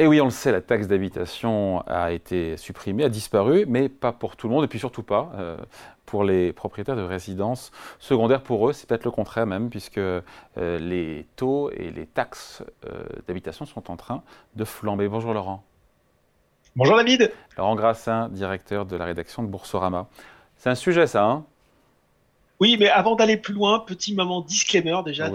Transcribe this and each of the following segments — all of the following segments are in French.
Et oui, on le sait, la taxe d'habitation a été supprimée, a disparu, mais pas pour tout le monde, et puis surtout pas euh, pour les propriétaires de résidences secondaires. Pour eux, c'est peut-être le contraire même, puisque euh, les taux et les taxes euh, d'habitation sont en train de flamber. Bonjour Laurent. Bonjour David. Laurent Grassin, directeur de la rédaction de Boursorama. C'est un sujet ça, hein? Oui, mais avant d'aller plus loin, petit moment disclaimer déjà.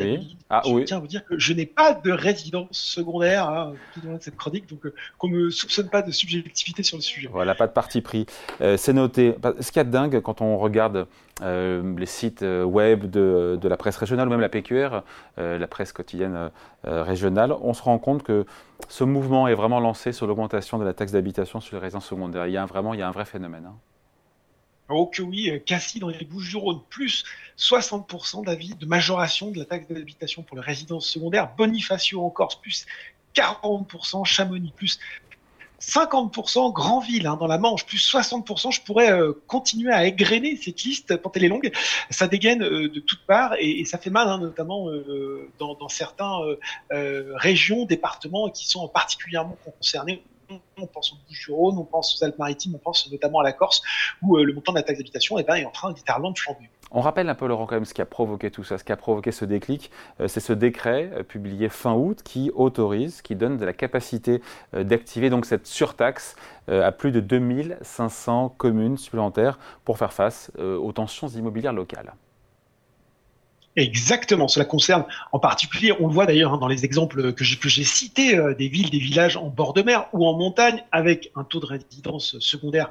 Ah, je tiens à vous dire que je n'ai pas de résidence secondaire hein, tout au long de cette chronique, donc euh, qu'on ne me soupçonne pas de subjectivité sur le sujet. Voilà, pas de parti pris. Euh, c'est noté. Ce qu'il y a de dingue quand on regarde euh, les sites web de, de, la presse régionale ou même la PQR, la presse quotidienne régionale, on se rend compte que ce mouvement est vraiment lancé sur l'augmentation de la taxe d'habitation sur les résidences secondaires. Il y a vraiment il y a un vrai phénomène. Hein. Oh que oui, euh, Cassis dans les Bouches-du-Rhône, plus 60% d'avis de majoration de la taxe d'habitation pour les résidences secondaires, Bonifacio en Corse, plus 40%, Chamonix, plus 50% Grandville hein, dans la Manche, plus 60%. Je pourrais euh, continuer à égrener cette liste quand elle est longue. Ça dégaine euh, de toutes parts et, ça fait mal, hein, notamment dans, dans certains régions, départements qui sont particulièrement concernés on pense aux Bouches-du-Rhône, on pense aux Alpes-Maritimes, on pense notamment à la Corse, où euh, le montant de la taxe d'habitation eh ben, est en train littéralement de. On rappelle un peu, Laurent, quand même, ce qui a provoqué tout ça, ce qui a provoqué ce déclic. Euh, c'est ce décret euh, publié fin août qui autorise, qui donne de la capacité d'activer donc cette surtaxe à plus de 2500 communes supplémentaires pour faire face aux tensions immobilières locales. Exactement, cela concerne en particulier, on le voit d'ailleurs hein, dans les exemples que j'ai cités, euh, des villes, des villages en bord de mer ou en montagne, avec un taux de résidence secondaire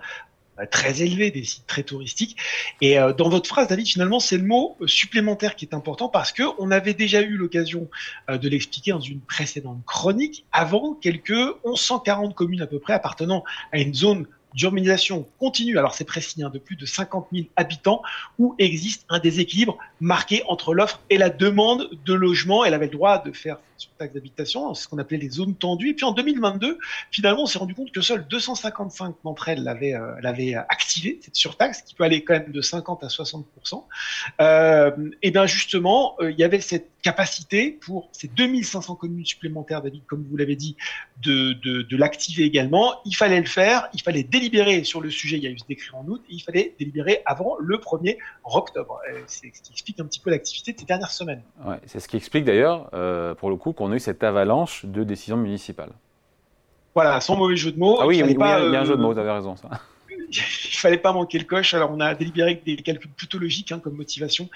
euh, très élevé, des sites très touristiques. Et euh, dans votre phrase, David, finalement, c'est le mot supplémentaire qui est important parce que on avait déjà eu l'occasion de l'expliquer dans une précédente chronique. Avant, quelques 1140 communes à peu près appartenant à une zone d'urbanisation continue, alors c'est précis, hein, de plus de 50 000 habitants, où existe un déséquilibre marqué entre l'offre et la demande de logement. Elle avait le droit de faire sur taxe d'habitation, c'est ce qu'on appelait les zones tendues. Et puis en 2022, finalement, on s'est rendu compte que seuls 255 d'entre elles l'avaient euh, l'avaient activé, cette surtaxe, qui peut aller quand même de 50 à 60 euh, Et bien justement, euh, il y avait cette capacité pour ces 2500 communes supplémentaires, David, comme vous l'avez dit, de, de, l'activer également. Il fallait le faire, il fallait délibérer sur le sujet. Il y a eu ce décret en août, et il fallait délibérer avant le 1er octobre. C'est ce qui explique un petit peu l'activité de ces dernières semaines. Ouais, c'est ce qui explique d'ailleurs, euh, pour le coup, qu'on a eu cette avalanche de décisions municipales. Voilà, sans mauvais jeu de mots. Ah oui, il y, a un jeu de mots, vous avez raison. Ça. il fallait pas manquer le coche. Alors on a délibéré des calculs plutôt logiques hein, comme motivation,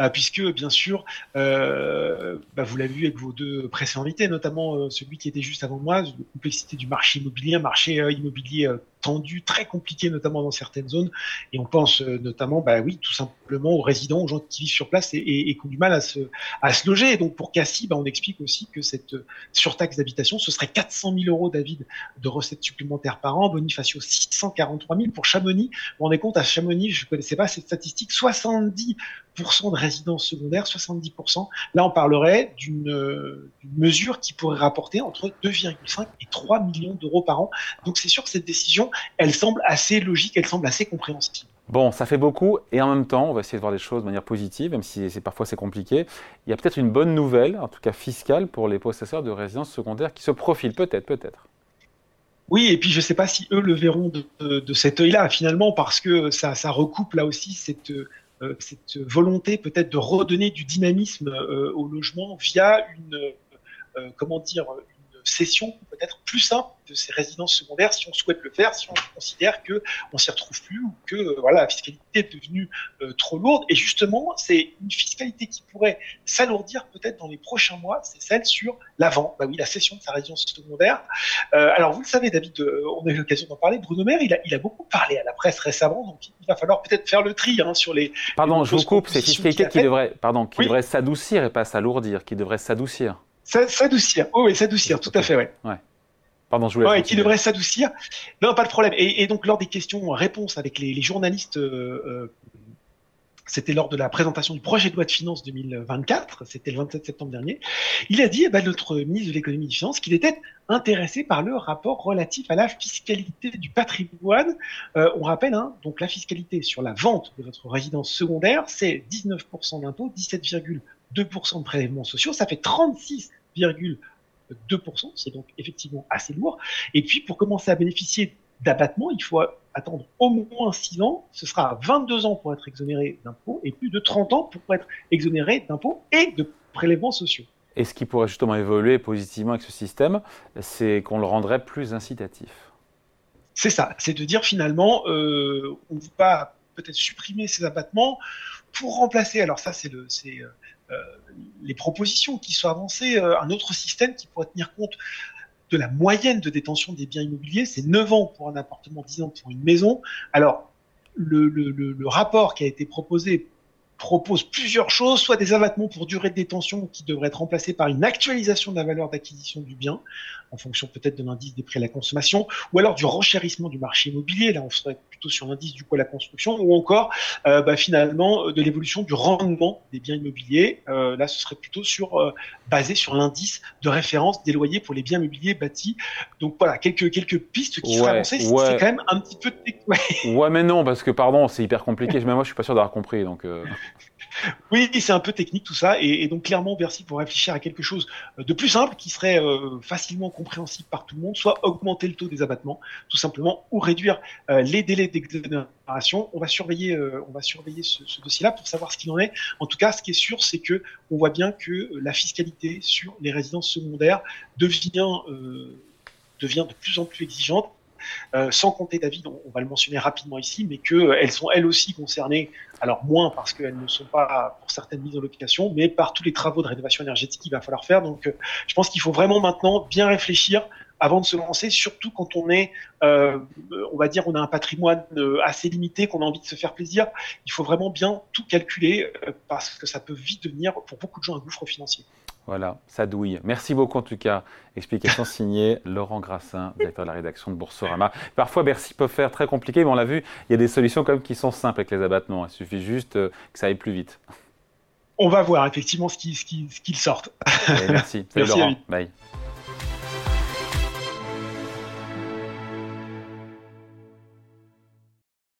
euh, puisque bien sûr, euh, bah, vous l'avez vu avec vos deux précédents invités, notamment euh, celui qui était juste avant moi, la complexité du marché immobilier, marché immobilier tendu, très compliqué, notamment dans certaines zones. Et on pense notamment, bah oui, tout simplement aux résidents, aux gens qui vivent sur place et, qui ont du mal à se, à se loger. Et donc pour Cassis, bah, on explique aussi que cette surtaxe d'habitation, ce serait 400 000 euros, David, de recettes supplémentaires par an. Bonifacio, 643 000 pour Chamonix. On est compte, à Chamonix, je ne connaissais pas cette statistique, 70% de résidences secondaires, 70%. Là, on parlerait d'une mesure qui pourrait rapporter entre 2,5 et 3 millions d'euros par an. Donc c'est sûr que cette décision, elle semble assez logique, elle semble assez compréhensible. Bon, ça fait beaucoup et en même temps, on va essayer de voir les choses de manière positive, même si parfois c'est compliqué. Il y a peut-être une bonne nouvelle, en tout cas fiscale, pour les possesseurs de résidences secondaires qui se profilent, peut-être, peut-être. Oui, et puis je ne sais pas si eux le verront de, cet œil-là, finalement, parce que ça, ça, recoupe là aussi cette, euh, cette volonté peut-être de redonner du dynamisme euh, au logement via une, euh, comment dire, cession peut-être plus simple de ces résidences secondaires si on souhaite le faire, si on considère que on s'y retrouve plus ou que euh, voilà la fiscalité est devenue euh, trop lourde. Et justement, c'est une fiscalité qui pourrait s'alourdir peut-être dans les prochains mois, c'est celle sur l'avant, bah oui, la cession de sa résidence secondaire. Euh, alors vous le savez, David, on a eu l'occasion d'en parler. Bruno Maire, il a, il a beaucoup parlé à la presse récemment, donc il va falloir peut-être faire le tri hein, sur les. Pardon, je vous coupe. C'est fiscalité qui devrait, pardon, qui devrait s'adoucir et pas s'alourdir, qui devrait s'adoucir. S'adoucir. Oh oui, s'adoucir, tout à fait, ouais. ouais. Pardon, je voulais. Ouais, qui devrait s'adoucir. Non, pas de problème. Et, donc, lors des questions-réponses avec les, journalistes, euh, euh, c'était lors de la présentation du projet de loi de finances 2024, c'était le 27 septembre dernier, il a dit, eh ben, notre ministre de l'économie et des finances, qu'il était intéressé par le rapport relatif à la fiscalité du patrimoine. Euh, on rappelle, hein, donc la fiscalité sur la vente de votre résidence secondaire, c'est 19% d'impôt, 17,2% de prélèvements sociaux, ça fait 36,3% 2%, c'est donc effectivement assez lourd. Et puis pour commencer à bénéficier d'abattement, il faut attendre au moins 6 ans, ce sera 22 ans pour être exonéré d'impôts et plus de 30 ans pour être exonéré d'impôts et de prélèvements sociaux. Et ce qui pourrait justement évoluer positivement avec ce système, c'est qu'on le rendrait plus incitatif. C'est ça, c'est de dire finalement, euh, on va peut-être supprimer ces abattements pour remplacer, alors ça c'est le, c'est euh, les propositions qui sont avancées, un autre système qui pourrait tenir compte de la moyenne de détention des biens immobiliers, c'est 9 ans pour un appartement, 10 ans pour une maison. Alors, le rapport qui a été proposé propose plusieurs choses, soit des abattements pour durée de détention qui devraient être remplacés par une actualisation de la valeur d'acquisition du bien, en fonction peut-être de l'indice des prix à la consommation, ou alors du renchérissement du marché immobilier, là on serait plutôt sur l'indice du coût à la construction, ou encore euh, bah, finalement de l'évolution du rendement des biens immobiliers, euh, là ce serait plutôt sur euh, basé sur l'indice de référence des loyers pour les biens immobiliers bâtis. Donc voilà, quelques, quelques pistes qui seraient avancées, c'est quand même un petit peu... Ouais. ouais mais non, parce que pardon, c'est hyper compliqué, même moi je suis pas sûr d'avoir compris, donc... Oui, c'est un peu technique tout ça, et, donc clairement Bercy pour réfléchir à quelque chose de plus simple qui serait euh, facilement compréhensible par tout le monde, soit augmenter le taux des abattements, tout simplement, ou réduire euh, les délais d'exonération. On va surveiller, euh, ce, dossier-là pour savoir ce qu'il en est. En tout cas, ce qui est sûr, c'est que on voit bien que la fiscalité sur les résidences secondaires devient de plus en plus exigeante euh, sans compter David, on, va le mentionner rapidement ici, mais qu'elles euh, sont elles aussi concernées, alors moins parce qu'elles ne sont pas pour certaines mises en location, mais par tous les travaux de rénovation énergétique qu'il va falloir faire. Donc euh, je pense qu'il faut vraiment maintenant bien réfléchir avant de se lancer, surtout quand on est, on va dire, on a un patrimoine assez limité, qu'on a envie de se faire plaisir. Il faut vraiment bien tout calculer parce que ça peut vite devenir pour beaucoup de gens un gouffre financier. Voilà, ça douille. Merci beaucoup en tout cas. Explication signée Laurent Grassin, directeur de la rédaction de Boursorama. Parfois Bercy peut faire très compliqué, mais on l'a vu, il y a des solutions quand même qui sont simples avec les abattements. Il suffit juste euh, que ça aille plus vite. On va voir effectivement ce qu'ils ce qui, sortent. merci. Salut Laurent. Bye.